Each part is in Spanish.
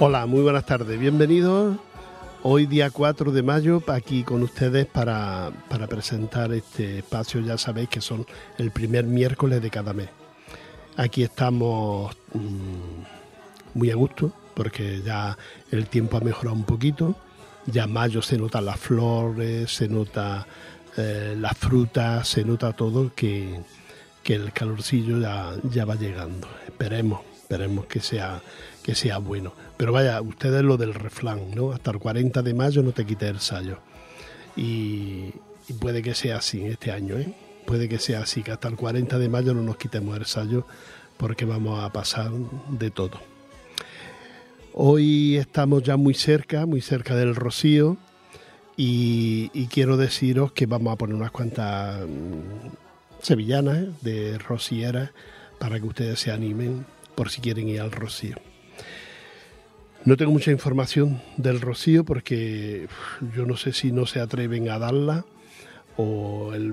Hola, muy buenas tardes, bienvenidos. Hoy día 4 de mayo aquí con ustedes para, para presentar este espacio, ya sabéis que son el primer miércoles de cada mes. Aquí estamos mm, muy a gusto porque ya el tiempo ha mejorado un poquito, ya mayo se notan las flores, se nota eh, las frutas, se nota todo que, que el calorcillo ya, ya va llegando. Esperemos, esperemos que sea, que sea bueno. Pero vaya, ustedes lo del refrán, ¿no? Hasta el 40 de mayo no te quites el sallo. Y, puede que sea así este año, ¿eh? Puede que sea así, que hasta el 40 de mayo no nos quitemos el sallo porque vamos a pasar de todo. Hoy estamos ya muy cerca, muy cerca del rocío y, quiero deciros que vamos a poner unas cuantas mm, sevillanas ¿eh? de rocieras para que ustedes se animen por si quieren ir al rocío. No tengo mucha información del rocío porque yo no sé si no se atreven a darla o el,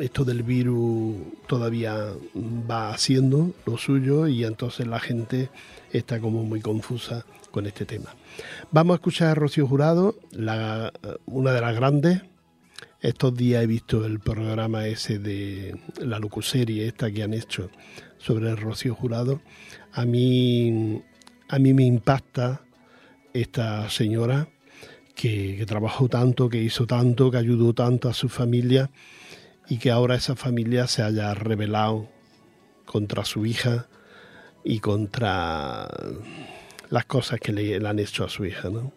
esto del virus todavía va haciendo lo suyo y entonces la gente está como muy confusa con este tema. Vamos a escuchar a Rocío Jurado, la, una de las grandes. Estos días he visto el programa ese de la locuserie esta que han hecho sobre el Rocío Jurado. A mí, a mí me impacta esta señora que, que trabajó tanto, que hizo tanto, que ayudó tanto a su familia y que ahora esa familia se haya rebelado contra su hija y contra las cosas que le, han hecho a su hija, ¿no?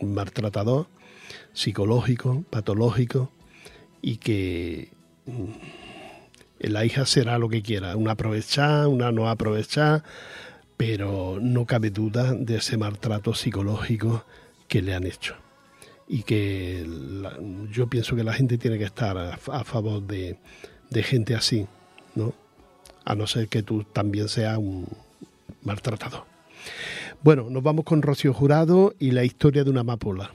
Un maltratador psicológico, patológico y que mm, la hija será lo que quiera, una aprovechar, una no aprovechar, pero no cabe duda de ese maltrato psicológico que le han hecho y que yo pienso que la gente tiene que estar a, a favor de, de, gente así, ¿no? A no ser que tú también seas un maltratado. Bueno, nos vamos con Rocío Jurado y la historia de una amapola.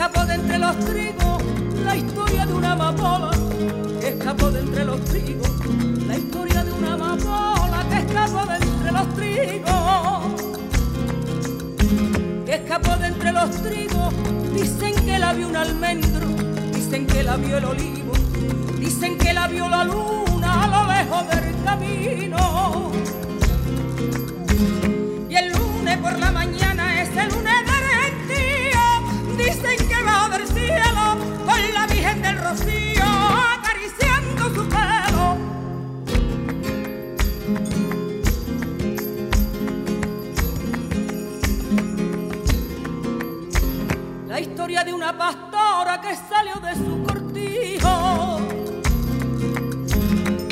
Escapó de entre los trigos. La historia de una amapola que escapó de entre los trigos. La historia de una amapola que escapó de entre los trigos. Que escapó de entre los trigos. Dicen que la vio un almendro. Dicen que la vio el olivo. Dicen que la vio la luna a lo lejos del camino. Y el lunes por la mañana Dicen que va del cielo con la Virgen del Rocío acariciando su pelo. La historia de una pastora que salió de su cortijo.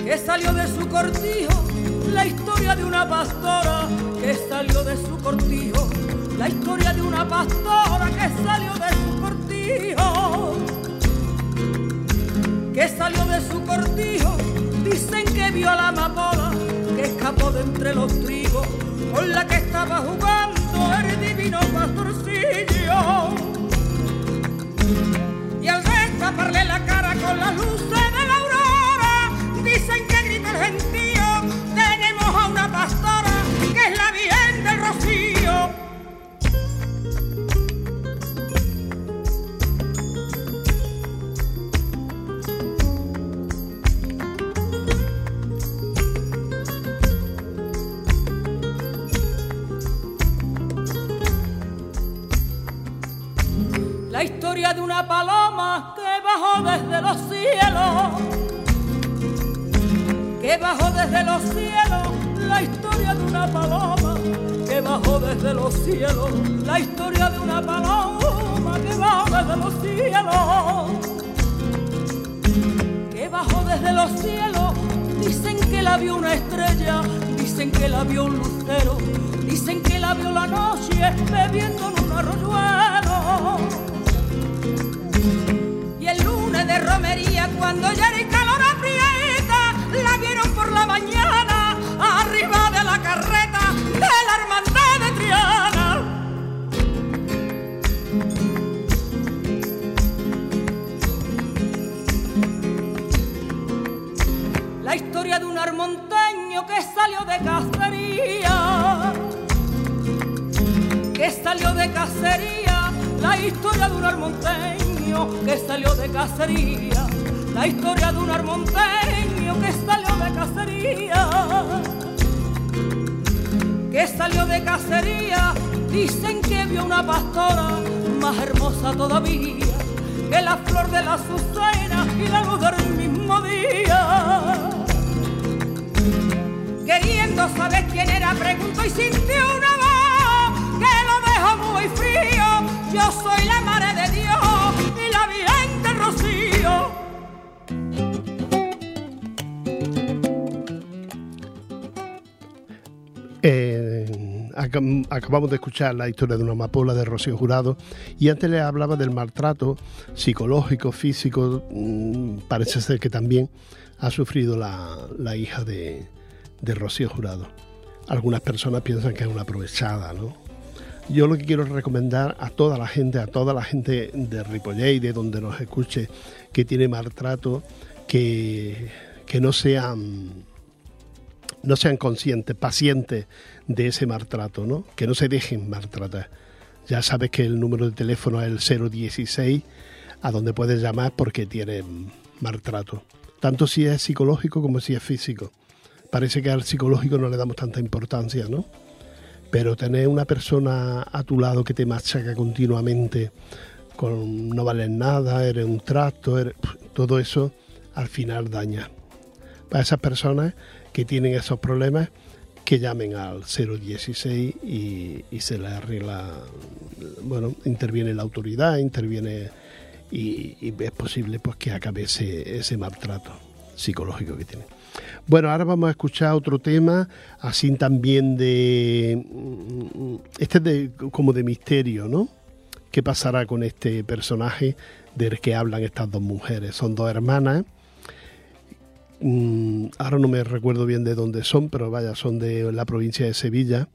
Que salió de su cortijo la historia de una pastora que salió de su cortijo, la historia de una pastora que salió de su cortijo, que salió de su cortijo, dicen que vio a la amapola que escapó de entre los trigos, con la que estaba jugando el divino pastorcillo. Y al destaparle la cara con las luces de la aurora, dicen que grita el gentío a una pastora que es la Virgen del Rocío. Desde los cielos la historia de una paloma que bajó desde los cielos la historia de una paloma que bajó desde los cielos los cielos. Dicen que la vio una estrella, dicen que la vio un lucero, dicen que la vio la noche bebiendo en un arroyuelo. Y el lunes de romería, cuando ya de un armonteño que salió de cacería, que salió de cacería, la historia de un armonteño que salió de cacería, la historia de un armonteño que salió de cacería, que salió de cacería, dicen que vio una pastora más hermosa todavía que la flor de la azucena y la luz del mismo día. Queriendo saber quién era, preguntó y sintió una voz que lo dejó muy frío. Yo soy la madre de Dios y la Virgen del Rocío. Eh, acab- acabamos de escuchar la historia de una amapola de Rocío Jurado y antes le hablaba del maltrato psicológico, físico, mm, parece ser que también ha sufrido la hija de, de Rocío Jurado. Algunas personas piensan que es una aprovechada, ¿no? Yo lo que quiero recomendar a toda la gente, a toda la gente de Ripollet y de donde nos escuche que tiene maltrato, que, que no sean no sean conscientes, pacientes de ese maltrato, ¿no? Que no se dejen maltratar. Ya sabes que el número de teléfono es el 016, a donde puedes llamar porque tienen maltrato. Tanto si es psicológico como si es físico. Parece que al psicológico no le damos tanta importancia, ¿no? Pero tener una persona a tu lado que te machaca continuamente con no vales nada, eres un trato, eres- todo eso al final daña. Para esas personas que tienen esos problemas, que llamen al 016 y, se les arregla, bueno, interviene la autoridad, interviene y, y es posible pues que acabe ese, ese maltrato psicológico que tiene. Bueno, ahora vamos a escuchar otro tema, así también de... mm, Este es de, como de misterio, ¿no? ¿Qué pasará con este personaje del que hablan estas dos mujeres? Son dos hermanas. Mm, ahora no me recuerdo bien de dónde son, pero vaya, son de la provincia de Sevilla.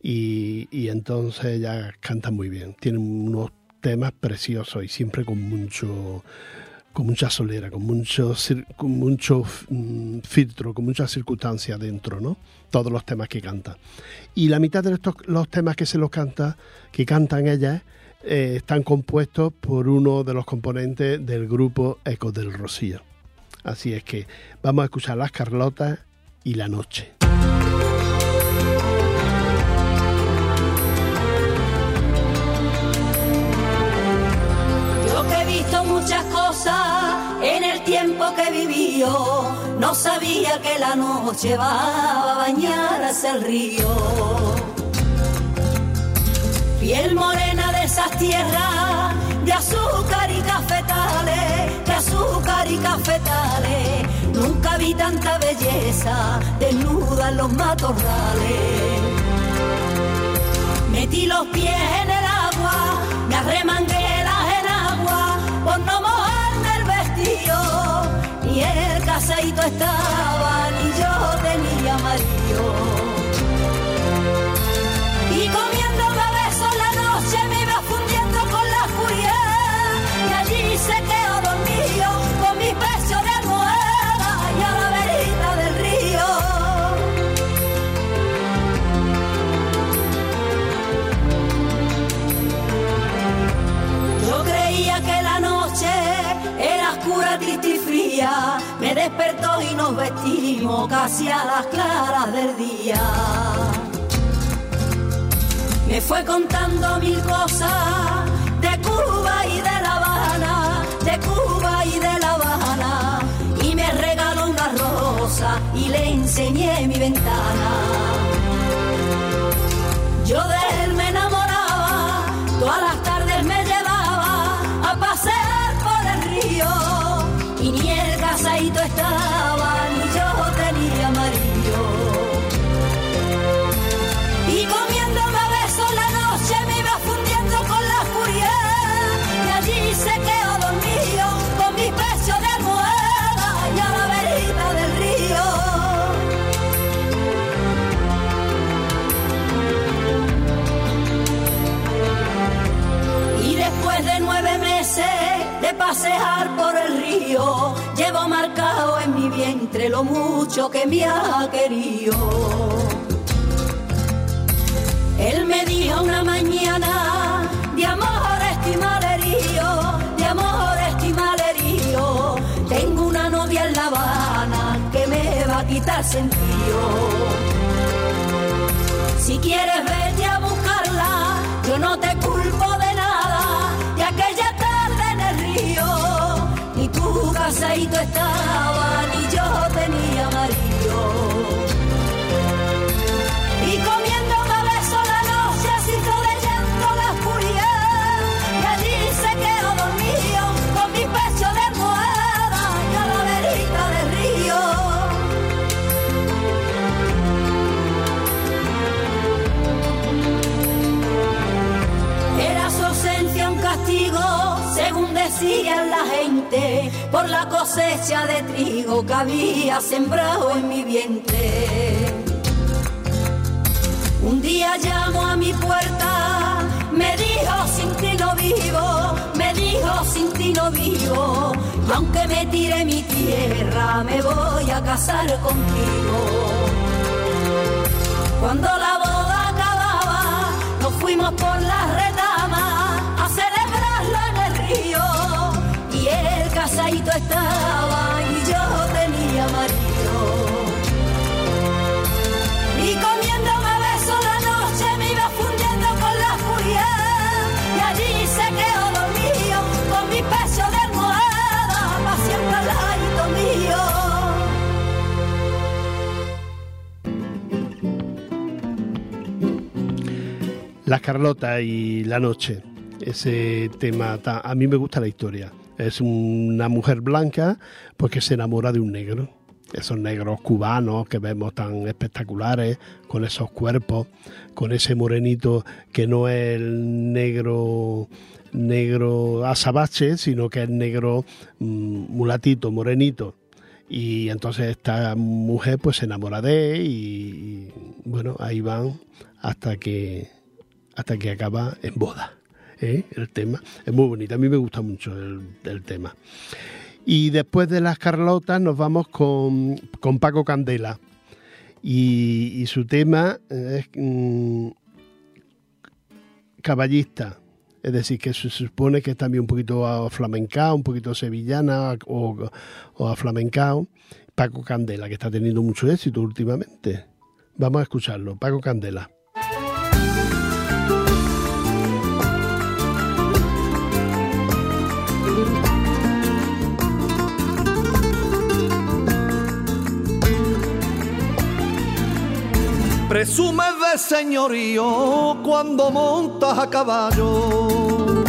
Y, y entonces ellas cantan muy bien. Tienen unos temas preciosos y siempre con mucho con mucha solera, con mucho, con mucho mm, filtro, con muchas circunstancias dentro, ¿no? Todos los temas que canta. Y la mitad de estos, los temas que se los canta, que cantan ellas, eh, están compuestos por uno de los componentes del grupo Ecos del Rocío. Así es que vamos a escuchar Las Carlotas y La Noche. Muchas cosas en el tiempo que he vivido, no sabía que la noche va a bañar hacia el río. Piel morena de esas tierras, de azúcar y cafetales, de azúcar y cafetales. Nunca vi tanta belleza desnuda en los matorrales. Metí los pies en el agua, me arremangué por no mojarme el vestido. Ni el casadito estaba, ni yo tenía marido. Me despertó y nos vestimos casi a las claras del día. Me fue contando mil cosas de Cuba y de La Habana, de Cuba y de La Habana. Y me regaló una rosa y le enseñé mi ventana. Yo de y yo tenía marido y comiendo bebés en la noche me iba fundiendo con la furia y allí se quedó dormido con mis pechos de moda y a la verita del río. Y después de nueve meses de pasear por el río llevo marcado en mi vientre lo mucho que me ha querido. Él me dijo una mañana de amor estimalerío, de amor estimalerío. Tengo una novia en La Habana que me va a quitar sentido. Si quieres vete a buscarla, yo no te culpo de nada, de aquella tarde en el río, ni tu casadito estaba, ni yo decían la gente, por la cosecha de trigo que había sembrado en mi vientre. Un día llamo a mi puerta, me dijo sin ti no vivo, me dijo sin ti no vivo, y aunque me tire mi tierra, me voy a casar contigo. Cuando la boda acababa, nos fuimos por las retamas el casadito estaba y yo tenía marido. Y comiéndome besos la noche me iba fundiendo con la furia. Y allí se quedó dormido con mi pecho de almohada, pa' siempre al ladito mío. Las Carlota y la noche. Ese tema, a mí me gusta la historia. Es una mujer blanca pues que se enamora de un negro. Esos negros cubanos que vemos tan espectaculares, con esos cuerpos, con ese morenito que no es el negro negro azabache, sino que es negro mm, mulatito, morenito. Y entonces esta mujer pues se enamora de él y, y, bueno, ahí van hasta que hasta que acaba en boda. ¿Eh? El tema es muy bonito, a mí me gusta mucho el, tema. Y después de las Carlotas nos vamos con, con Paco Candela. Y, su tema es mm, caballista. Es decir, que se supone que es también un poquito flamencao, un poquito sevillana o, o a flamencao. Paco Candela, que está teniendo mucho éxito últimamente. Vamos a escucharlo. Paco Candela. Presumes de señorío cuando montas a caballo.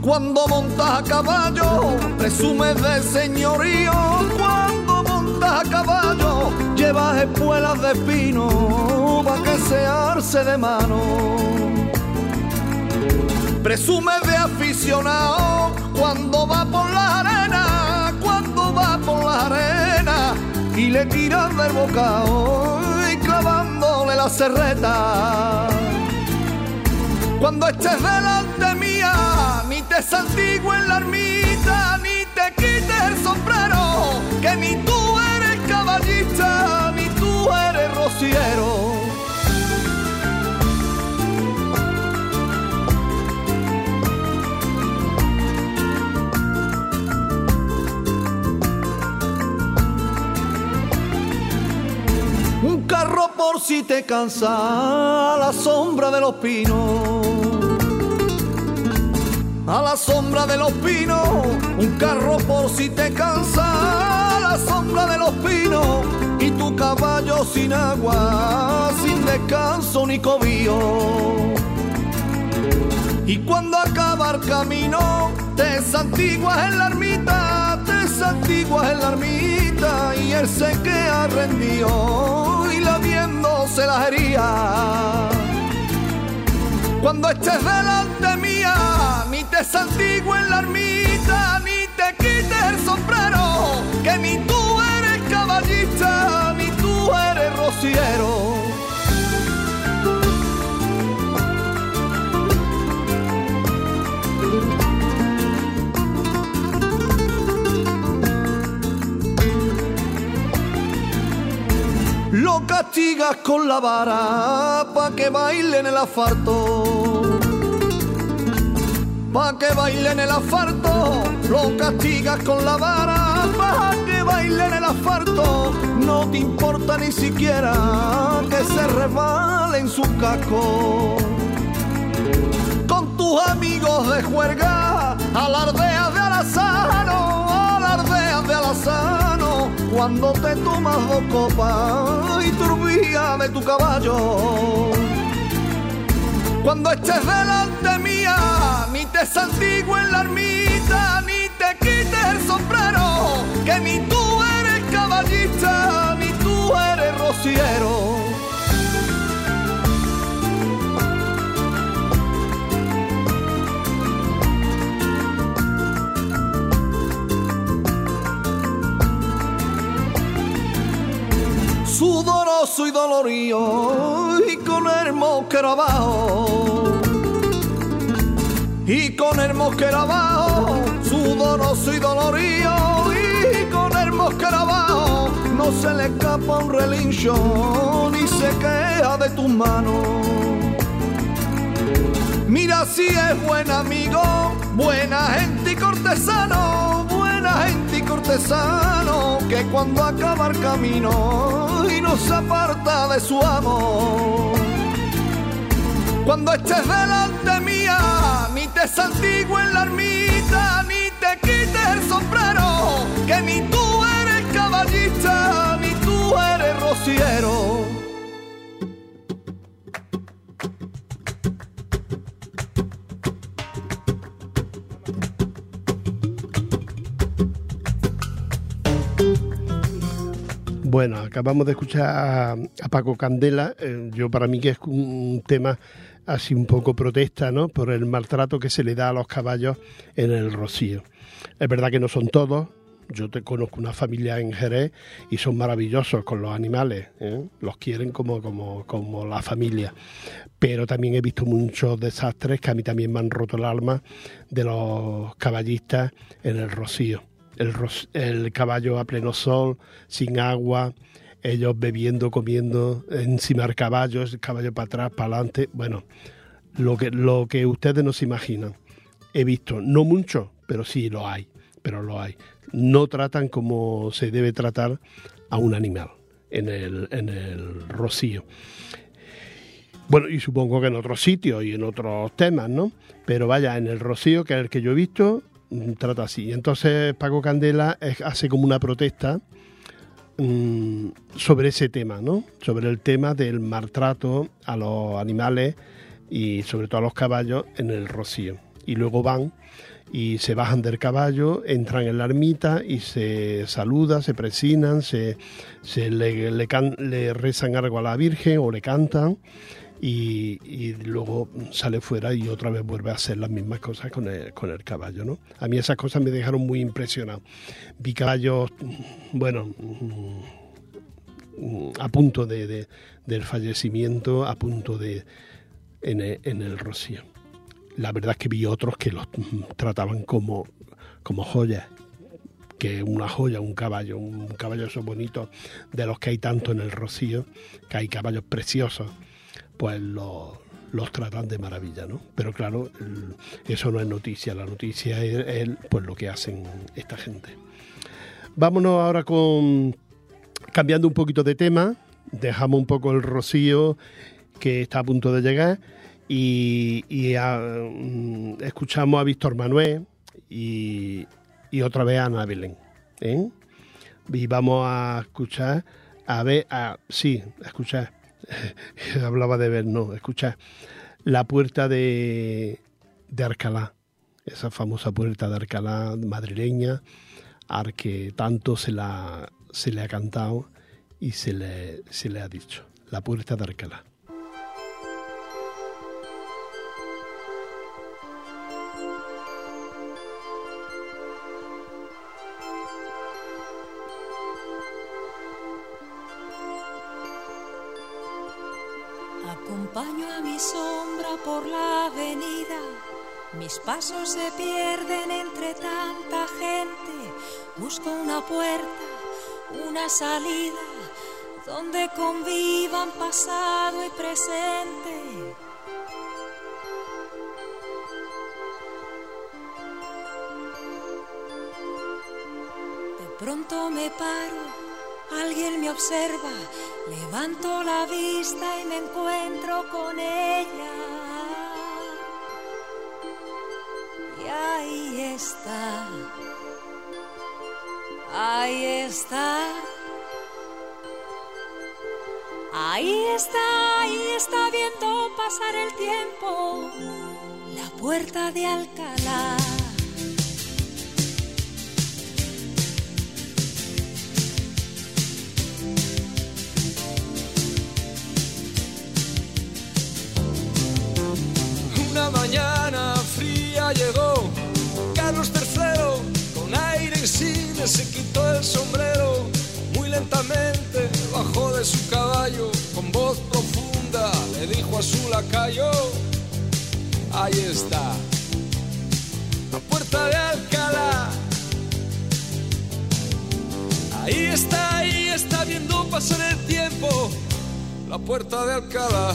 Cuando montas a caballo, presumes de señorío. Cuando montas a caballo, llevas espuelas de pino para que se de mano. Presume de aficionado cuando va por la arena, cuando va por la arena y le tiras del bocado serreta. Cuando estés delante mía, ni te santigües en la ermita, ni te quites el sombrero, que ni tú eres caballista, ni tú eres rociero. Por si te cansa a la sombra de los pinos. A la sombra de los pinos, un carro por si te cansa a la sombra de los pinos. Y tu caballo sin agua, sin descanso ni cobijo. Y cuando acaba el camino, te santiguas en la ermita, te santiguas en la ermita, y él se queda rendido y la viéndose las heridas. Cuando estés delante mía, ni te santigues en la ermita, ni te quites el sombrero, que ni tú eres caballista, ni tú eres rociero. Castigas con la vara pa' que baile en el asfalto. Pa' que baile en el asfalto, lo castigas con la vara pa' que baile en el asfalto. No te importa ni siquiera que se resbale en su casco. Con tus amigos de juerga, alardeas de alazano, alardeas de alazano, cuando te tomas dos copas y turbía de tu caballo. Cuando estés delante mía, ni te santigo en la ermita, ni te quites el sombrero, que ni tú eres caballista, ni tú eres rociero. Sudoroso y dolorío y con el mosquero abajo. Y con el mosquero abajo sudoroso y dolorío y con el mosquero abajo. No se le escapa un relincho ni se queja de tus manos. Mira si es buen amigo, buena gente y cortesano, cortesano, que cuando acaba el camino y no se aparta de su amor. Cuando estés delante mía, ni te santigo en la ermita, ni te quites el sombrero, que ni tú eres caballista, ni tú eres rociero. Bueno, acabamos de escuchar a, Paco Candela. Eh, yo para mí que es un tema así un poco protesta, ¿no? Por el maltrato que se le da a los caballos en el Rocío. Es verdad que no son todos. Yo te conozco una familia en Jerez y son maravillosos con los animales. ¿eh? Los quieren como, como, como la familia. Pero también he visto muchos desastres que a mí también me han roto el alma de los caballistas en el Rocío el, caballo a pleno sol, sin agua, ellos bebiendo, comiendo encima del caballo, el caballo para atrás, para adelante. Bueno, lo que, lo que ustedes no se imaginan. He visto, no mucho, pero sí lo hay, pero lo hay. No tratan como se debe tratar a un animal en el, en el rocío. Bueno, y supongo que en otros sitios y en otros temas, ¿no? Pero vaya, en el rocío, que es el que yo he visto, trata así. Entonces Paco Candela hace como una protesta mm, sobre ese tema, ¿no? Sobre el tema del maltrato a los animales y sobre todo a los caballos en el rocío. Y luego van y se bajan del caballo, entran en la ermita y se saludan, se presinan, se, le, le rezan algo a la Virgen o le cantan y, luego sale fuera y otra vez vuelve a hacer las mismas cosas con el, con el caballo. ¿no? A mí esas cosas me dejaron muy impresionado. Vi caballos, bueno, mm, a punto de, del fallecimiento, a punto de en el, en el rocío. La verdad es que vi otros que los trataban como, como joyas que una joya, un caballo, un caballo eso bonito de los que hay tanto en el Rocío, que hay caballos preciosos pues los, tratan de maravilla, ¿no? Pero claro, eso no es noticia, la noticia es, pues lo que hacen esta gente. Vámonos ahora con cambiando un poquito de tema, dejamos un poco el rocío que está a punto de llegar y, mm, escuchamos a Víctor Manuel y, otra vez a Ana Belén. ¿eh? Y vamos a escuchar, a ver, a, sí, a escuchar hablaba de ver, no, escucha, la puerta de, de Arcalá, esa famosa puerta de Arcalá madrileña, al que tanto se, la, se le ha cantado y se le, se le ha dicho, la puerta de Arcalá. Por la avenida, mis pasos se pierden entre tanta gente. Busco una puerta, una salida, donde convivan pasado y presente. De pronto me paro, alguien me observa, levanto la vista y me encuentro con ella. Y ahí está, ahí está. Ahí está, ahí está viendo pasar el tiempo, la puerta de Alcalá. A su lacayo ahí está. La puerta de Alcalá. Ahí está ahí está viendo pasar el tiempo. La puerta de Alcalá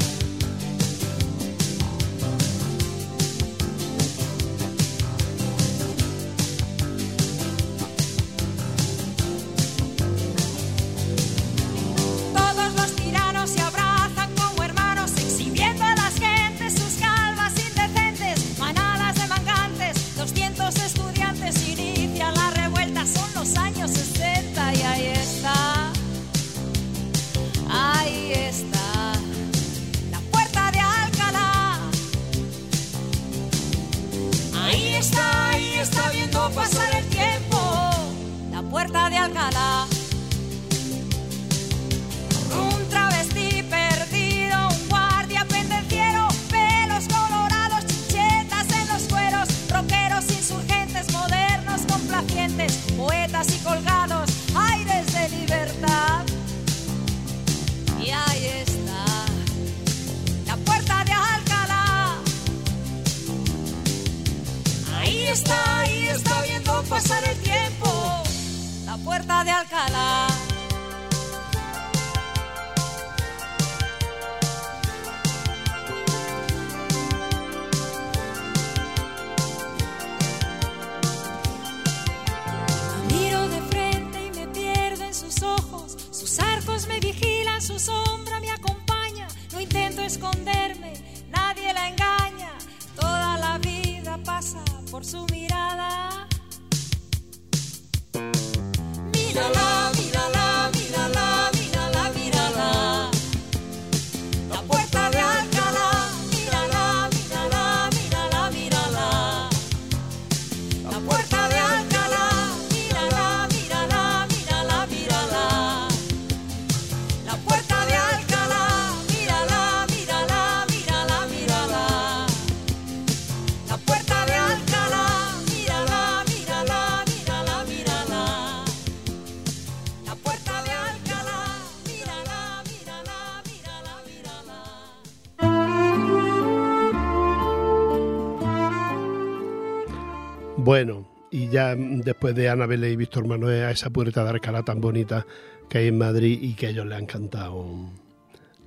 Bueno, y ya después de Anabel y Víctor Manuel, a esa puerta de Alcalá tan bonita que hay en Madrid y que a ellos le han cantado,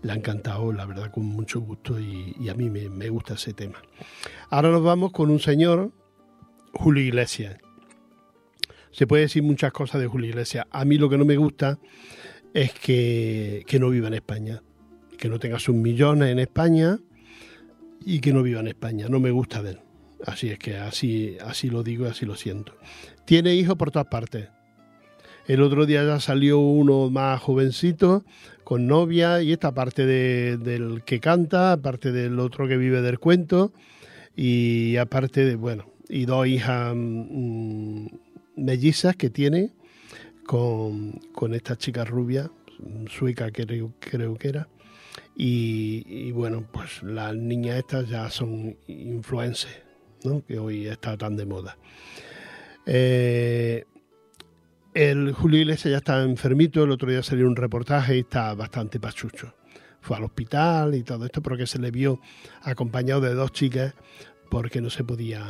le han cantado, la verdad, con mucho gusto y, a mí me, gusta ese tema. Ahora nos vamos con un señor, Julio Iglesias. Se puede decir muchas cosas de Julio Iglesias. A mí lo que no me gusta es que, no viva en España, que no tenga sus millones en España y que no viva en España. No me gusta de. Así es que así, así lo digo y así lo siento. Tiene hijos por todas partes. El otro día ya salió uno más jovencito con novia y esta parte de, del que canta, aparte del otro que vive del cuento y aparte de, bueno, y dos hijas mm, mellizas que tiene con, con esta chica rubia, sueca creo, creo que era. Y, bueno, pues las niñas estas ya son influencers, ¿no? que hoy está tan de moda. Eh, el Julio Iglesias ya está enfermito, el otro día salió un reportaje y está bastante pachucho. Fue al hospital y todo esto porque se le vio acompañado de dos chicas porque no se podía,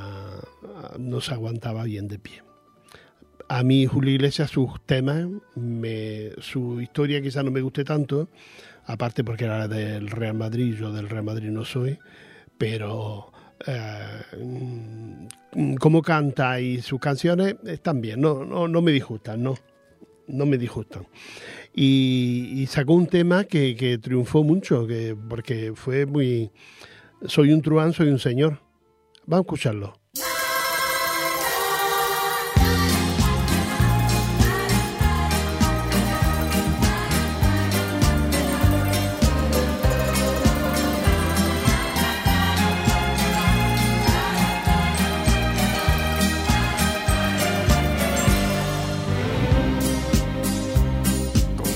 no se aguantaba bien de pie. A mí Julio Iglesias, sus temas, me, su historia quizá no me guste tanto, aparte porque era del Real Madrid, yo del Real Madrid no soy, pero eh, cómo canta y sus canciones están bien, no, no, no me disgustan, no, no me disgustan. Y, sacó un tema que, que triunfó mucho, que, porque fue muy... Soy un truán, soy un señor. Vamos a escucharlo.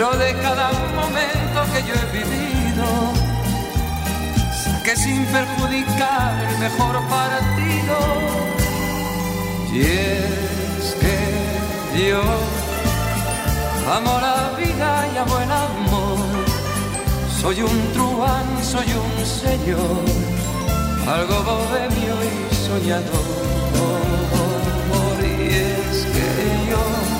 pero de cada momento que yo he vivido, que sin perjudicar el mejor partido. Y es que yo amo la vida y amo el amor, soy un truán, soy un señor, algo bohemio y soñador. Y es que yo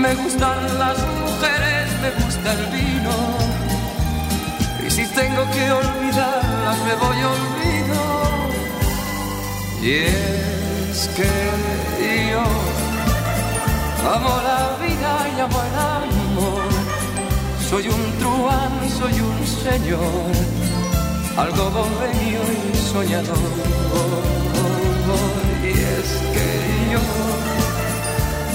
Me gustan las mujeres, me gusta el vino. Y si tengo que olvidarlas, me voy olvido. Y es que yo amo la vida y amo el amor. Soy un truán, soy un señor, algo bohemio y soñador. Y es que yo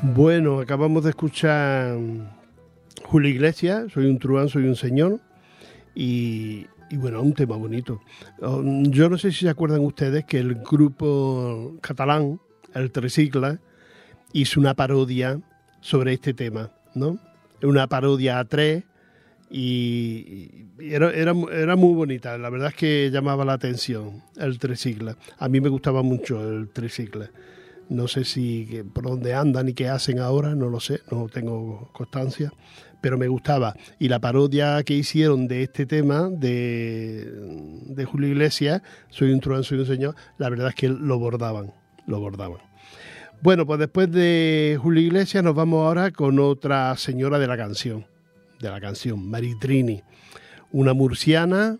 Bueno, acabamos de escuchar Julio Iglesias, Soy un truán, soy un señor, y, bueno, un tema bonito. Um, yo no sé si se acuerdan ustedes que el grupo catalán, el Tricicla, hizo una parodia sobre este tema, ¿no? Una parodia a tres y, era, era, era, muy bonita. La verdad es que llamaba la atención el Tricicla. A mí me gustaba mucho el Tricicla. No sé si por dónde andan y qué hacen ahora, no lo sé, no tengo constancia, pero me gustaba. Y la parodia que hicieron de este tema de, de Julio Iglesias, Soy un truán, soy un señor, la verdad es que lo bordaban, lo bordaban. Bueno, pues después de Julio Iglesias nos vamos ahora con otra señora de la canción, de la canción, Maritrini, una murciana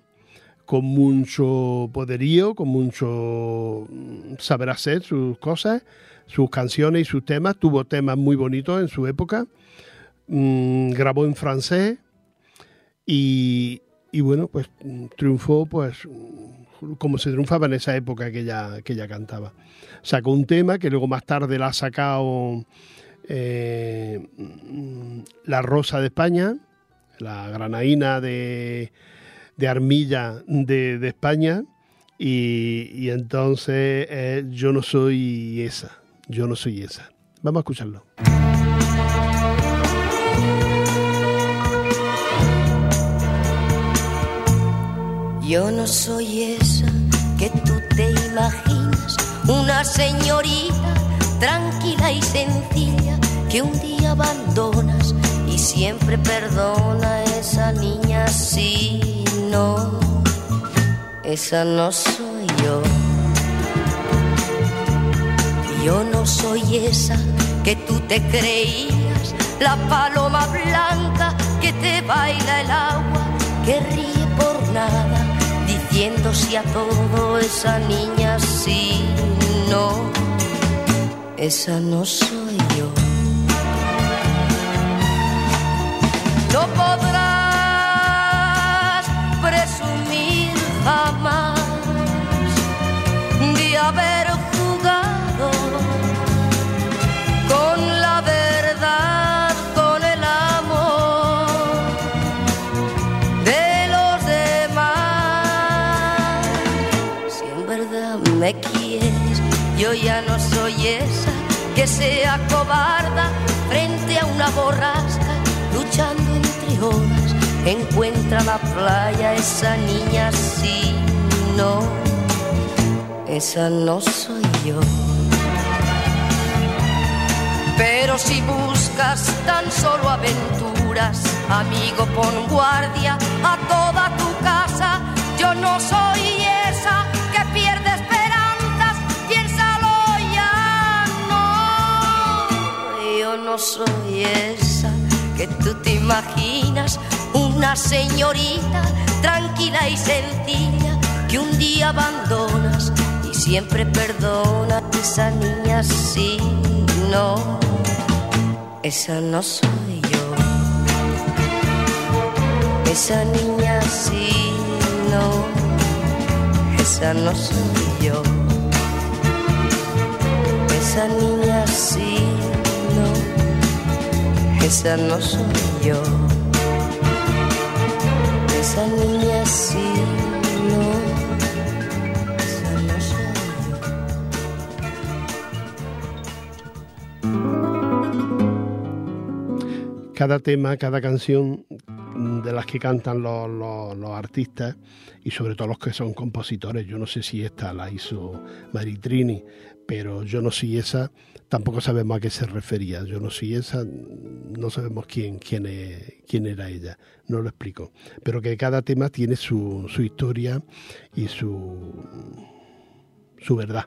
con mucho poderío, con mucho mm, saber hacer sus cosas, sus canciones y sus temas. Tuvo temas muy bonitos en su época. Mm, grabó en francés y, y, bueno, pues mm, triunfó pues como se triunfaba en esa época que ella, que ella cantaba. Sacó un tema que luego más tarde la ha sacado eh, La Rosa de España, la granaína de de armilla de, España y, entonces eh, yo no soy esa, yo no soy esa. Vamos a escucharlo. Yo no soy esa que tú te imaginas, una señorita tranquila y sencilla que un día abandonas y siempre perdona a esa niña así no, esa no soy yo. Yo no soy esa que tú te creías, la paloma blanca que te baila el agua, que ríe por nada, diciendo si a todo esa niña sí, no, esa no soy yo. Me quieres, yo ya no soy esa que sea cobarda frente a una borrasca, luchando entre olas encuentra la playa esa niña sí, no, esa no soy yo. Pero si buscas tan solo aventuras, amigo, pon guardia a toda tu casa. Yo no soy Yo no soy esa que tú te imaginas una señorita tranquila y sencilla que un día abandonas y siempre perdona esa niña sí, no, esa no soy yo. Esa niña sí, no, esa no soy yo. Esa niña sí, esa no soy yo. Esa niña sí, no, esa no soy Cada tema, cada canción de las que cantan los, los, artistas y sobre todo los que son compositores. Yo no sé si esta la hizo Maritrini, pero yo no soy esa, tampoco sabemos a qué se refería. Yo no soy esa, no sabemos quién, quién, quién era ella, no lo explico. Pero que cada tema tiene su, su historia y su, su verdad.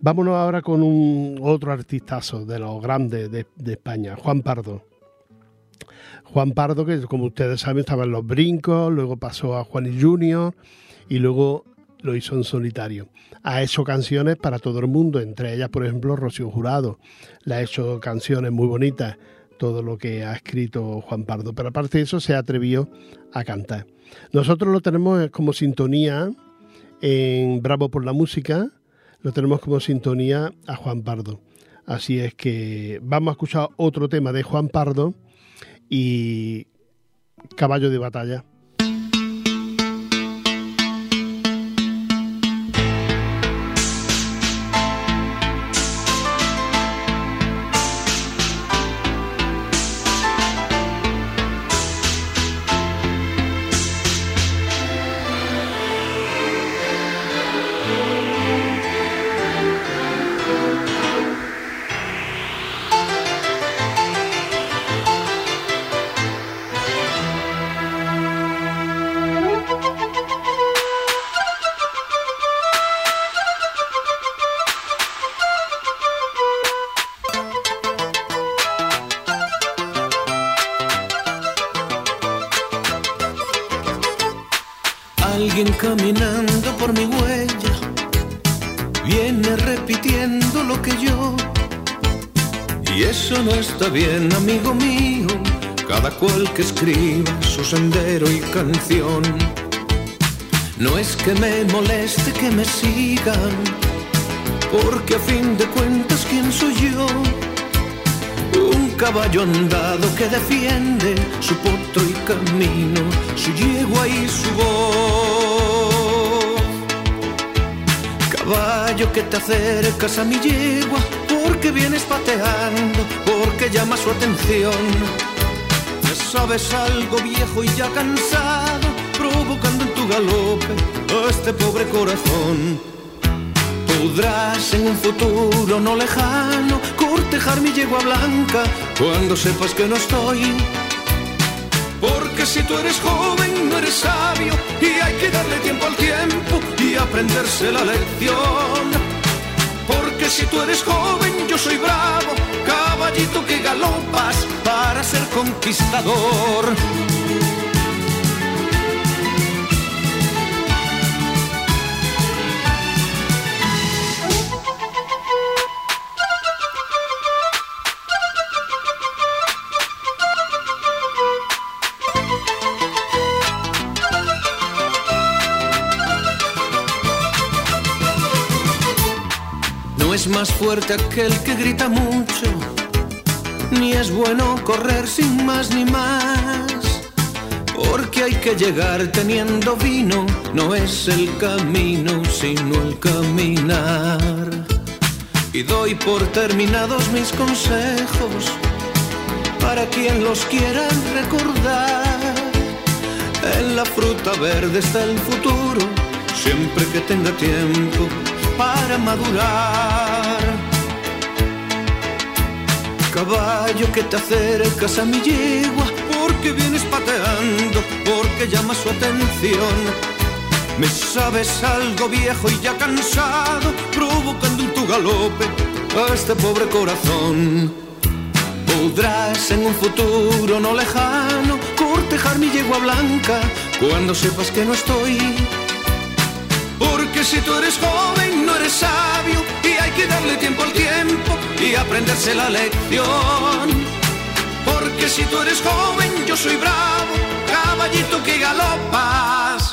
Vámonos ahora con un otro artistazo de los grandes de, de España, Juan Pardo. Juan Pardo, que como ustedes saben estaba en Los Brincos, luego pasó a Juan y Junior y luego lo hizo en solitario. Ha hecho canciones para todo el mundo, entre ellas, por ejemplo, Rocío Jurado. Le ha hecho canciones muy bonitas, todo lo que ha escrito Juan Pardo. Pero aparte de eso, se ha atrevido a cantar. Nosotros lo tenemos como sintonía en Bravo por la Música, lo tenemos como sintonía a Juan Pardo. Así es que vamos a escuchar otro tema de Juan Pardo y Caballo de Batalla. No está bien, amigo mío. Cada cual que escriba su sendero y canción. No es que me moleste que me sigan, porque a fin de cuentas, ¿quién soy yo? Un caballo andado que defiende su potro y camino, su yegua y su voz. Caballo que te acercas a mi yegua, porque vienes pateando, llama su atención. Ya sabes algo viejo y ya cansado, provocando en tu galope a este pobre corazón. Podrás en un futuro no lejano cortejar mi yegua blanca cuando sepas que no estoy. Porque si tú eres joven no eres sabio y hay que darle tiempo al tiempo y aprenderse la lección. Porque si tú eres joven yo soy bravo, caballito que galopas para ser conquistador. No es más fuerte aquel que grita mucho, ni es bueno correr sin más ni más. Porque hay que llegar teniendo vino, no es el camino, sino el caminar. Y doy por terminados mis consejos para quien los quiera recordar. En la fruta verde está el futuro, siempre que tenga tiempo para madurar. Caballo que te acercas a mi yegua, porque vienes pateando, porque llama su atención. Me sabes algo viejo y ya cansado, provocando en tu galope a este pobre corazón. Podrás en un futuro no lejano cortejar mi yegua blanca cuando sepas que no estoy. Si tú eres joven no eres sabio y hay que darle tiempo al tiempo y aprenderse la lección. Porque si tú eres joven yo soy bravo, caballito que galopas.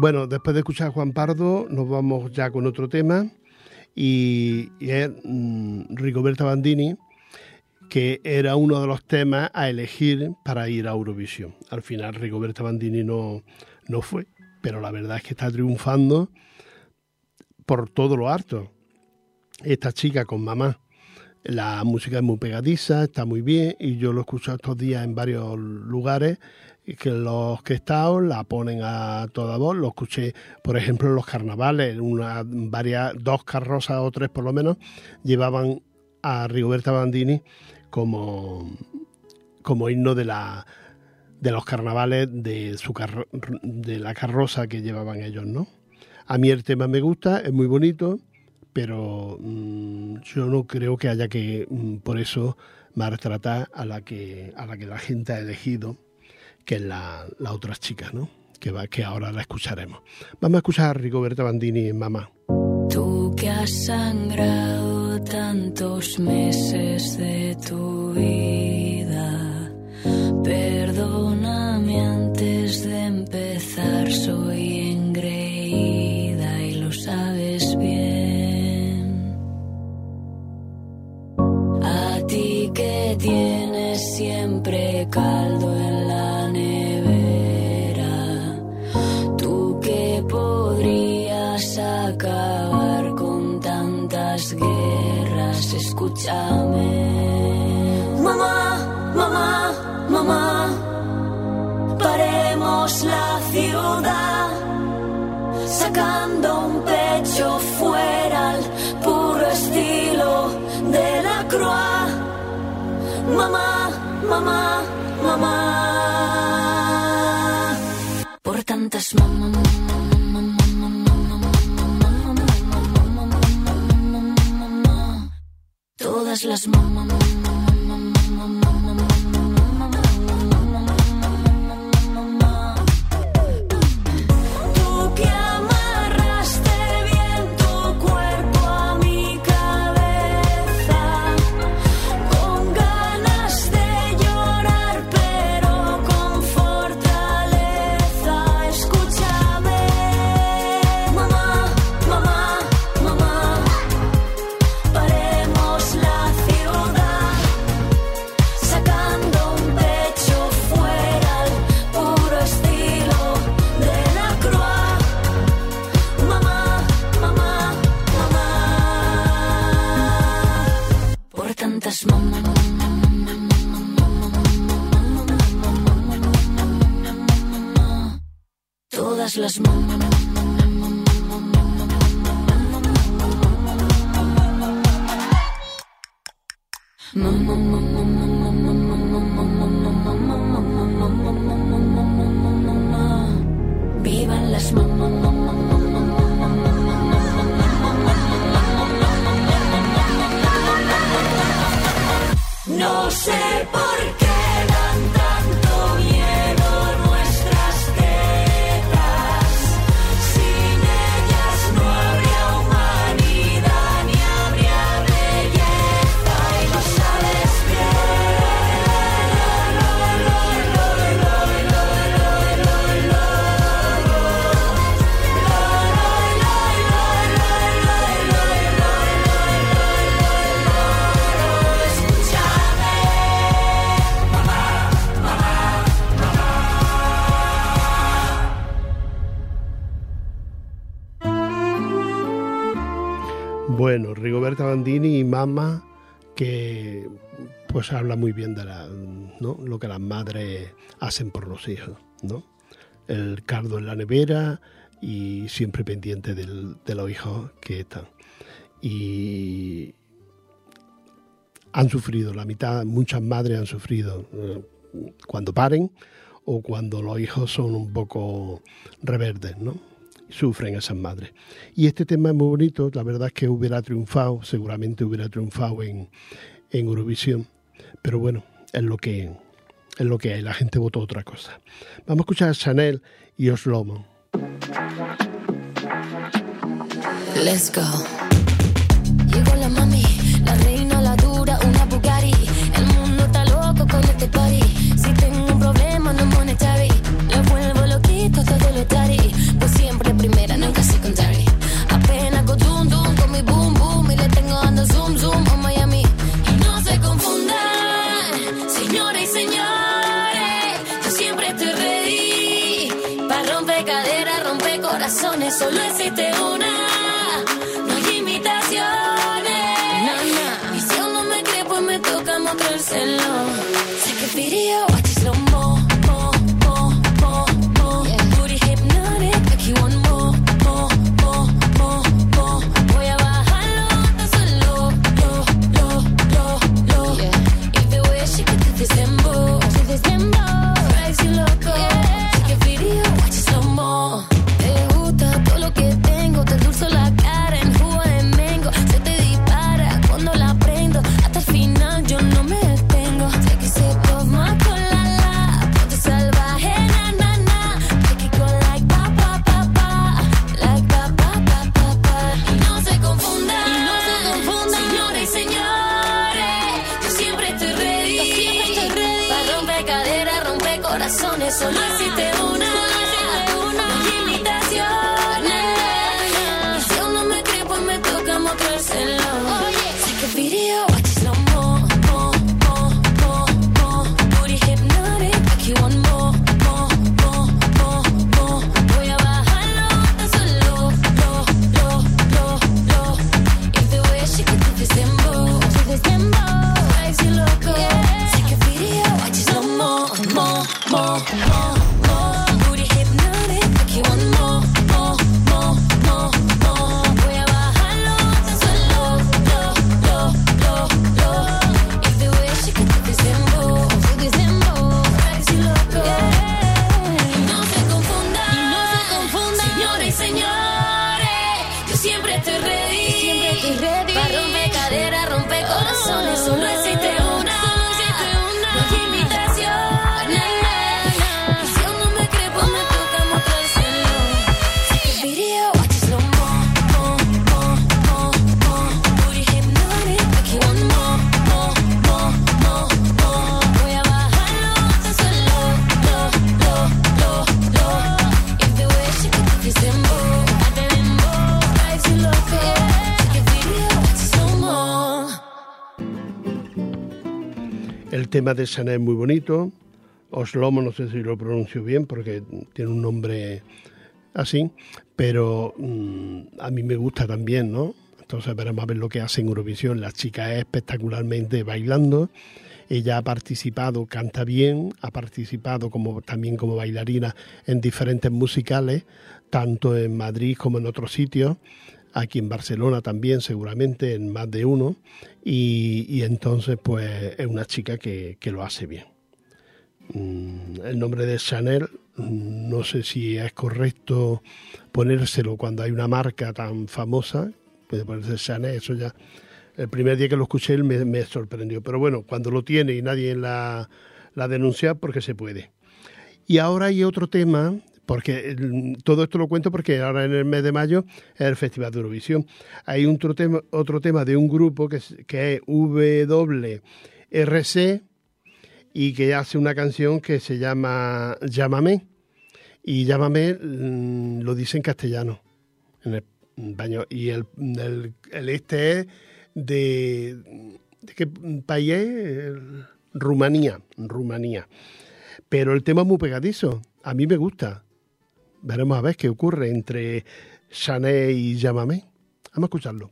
Bueno, después de escuchar a Juan Pardo, nos vamos ya con otro tema y, es mm, Rigoberta Bandini, que era uno de los temas a elegir para ir a Eurovisión. Al final Rigoberta Bandini no, no fue, pero la verdad es que está triunfando por todo lo harto. Esta chica con mamá. La música es muy pegadiza, está muy bien y yo lo he escuchado estos días en varios lugares que los que estado la ponen a toda voz. Lo escuché, por ejemplo, en los carnavales, una, varias, dos carrozas o tres por lo menos, llevaban a Rigoberta Bandini como, como himno de la de los carnavales de su carro- de la carroza que llevaban ellos, ¿no? A mí el tema me gusta, es muy bonito, pero mm, yo no creo que haya que mm, por eso maltratar a la que a la que la gente ha elegido, que es la, la otra chica, ¿no? Que va, que ahora la escucharemos. Vamos a escuchar a Rigoberta Bandini en Mamá. Tú que has sangrado tantos meses de tu vida, perdóname antes de empezar, soy engreída y lo sabes bien. A ti que tienes siempre caldo escúchame. Mamá, mamá, mamá, paremos la ciudad, sacando un pecho fuera al puro estilo de la croix. Mamá, mamá, mamá, por tantas mamá. las mamá, mamá. todas las manos. Roberta Bandini y Mama, que pues habla muy bien de la, ¿no? lo que las madres hacen por los hijos, ¿no? El cardo en la nevera y siempre pendiente de los hijos que están. Y han sufrido, la mitad, muchas madres han sufrido eh, cuando paren o cuando los hijos son un poco reverdes, ¿no? sufren esas madres. Y este tema es muy bonito, la verdad es que hubiera triunfado, seguramente hubiera triunfado en, en Eurovisión, pero bueno, es lo que es lo que hay, la gente votó otra cosa. Vamos a escuchar a Chanel y Oslomo. Let's go. solo existe una. No hay imitaciones. Y si aún no me cree, pues me toca mostrárselo. Tema de Chanel es muy bonito. Oslomo, no sé si lo pronuncio bien porque tiene un nombre así, pero mm, a mí me gusta también, ¿no? Entonces veremos a ver lo que hace en Eurovisión. La chica es espectacularmente bailando. Ella ha participado, canta bien, ha participado como, también como bailarina en diferentes musicales, tanto en Madrid como en otros sitios aquí en Barcelona también seguramente, en más de uno, y, entonces pues es una chica que, lo hace bien. Mm, el nombre de Chanel, no sé si es correcto ponérselo cuando hay una marca tan famosa, puede ponerse Chanel, eso ya, el primer día que lo escuché me, me sorprendió, pero bueno, cuando lo tiene y nadie la, la denuncia, porque se puede. Y ahora hay otro tema porque todo esto lo cuento porque ahora en el mes de mayo es el Festival de Eurovisión. Hay otro tema, otro tema de un grupo que es, que es WRC y que hace una canción que se llama Llámame. Y Llámame mm, lo dice en castellano, en el. Y el, el, este es de, ¿de qué país es? Rumanía, Rumanía. Pero el tema es muy pegadizo. A mí me gusta. Veremos a ver qué ocurre entre Chanel y Llámame. Vamos a escucharlo.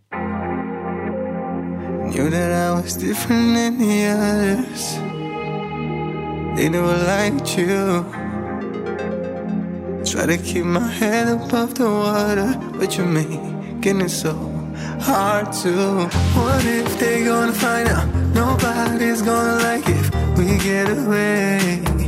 Knew that I was different than the others. They never liked you. Try to keep my head above the water, but you're making it so hard to. What if they gonna find out? Nobody's gonna like if we get away.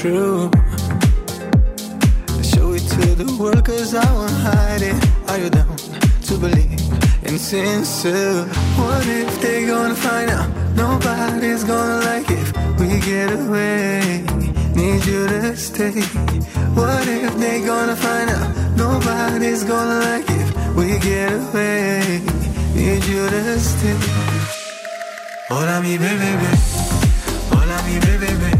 True. I show it to the world cause I won't hide it. Are you down to believe in sincere? What if they gonna find out? Nobody's gonna like if we get away. Need you to stay. What if they gonna find out? Nobody's gonna like if we get away. Need you to stay. Hola mi bebé, hola mi bebé.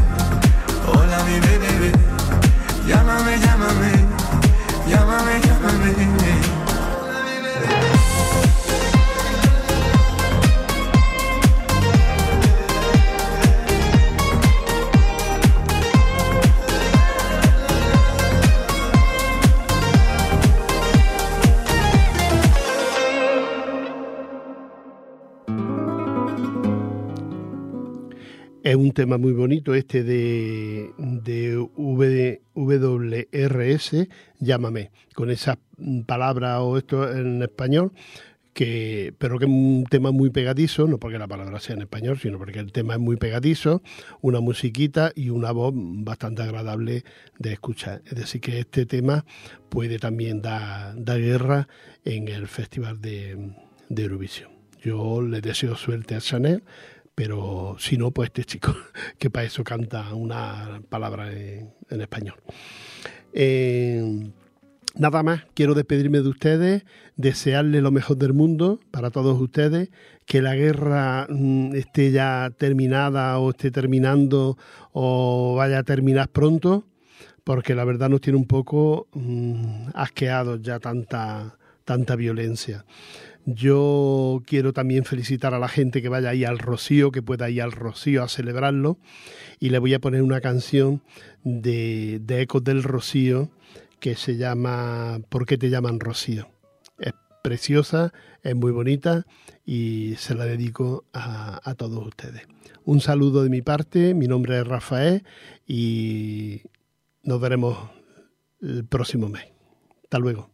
tema muy bonito este de, de WRS, llámame, con esa palabra o esto en español, que, pero que es un tema muy pegadizo, no porque la palabra sea en español, sino porque el tema es muy pegadizo, una musiquita y una voz bastante agradable de escuchar. Es decir, que este tema puede también dar, guerra en el Festival de, de Eurovisión. Yo le deseo suerte a Chanel pero si no, pues este chico, que para eso canta una palabra en, español. Eh, nada más, quiero despedirme de ustedes, desearles lo mejor del mundo para todos ustedes, que la guerra mm, esté ya terminada o esté terminando o vaya a terminar pronto, porque la verdad nos tiene un poco mm, asqueados ya tanta, tanta violencia. Yo quiero también felicitar a la gente que vaya ahí al Rocío, que pueda ir al Rocío a celebrarlo. Y le voy a poner una canción de, de Ecos del Rocío que se llama ¿Por qué te llaman Rocío? Es preciosa, es muy bonita y se la dedico a, a todos ustedes. Un saludo de mi parte, mi nombre es Rafael y nos veremos el próximo mes. Hasta luego.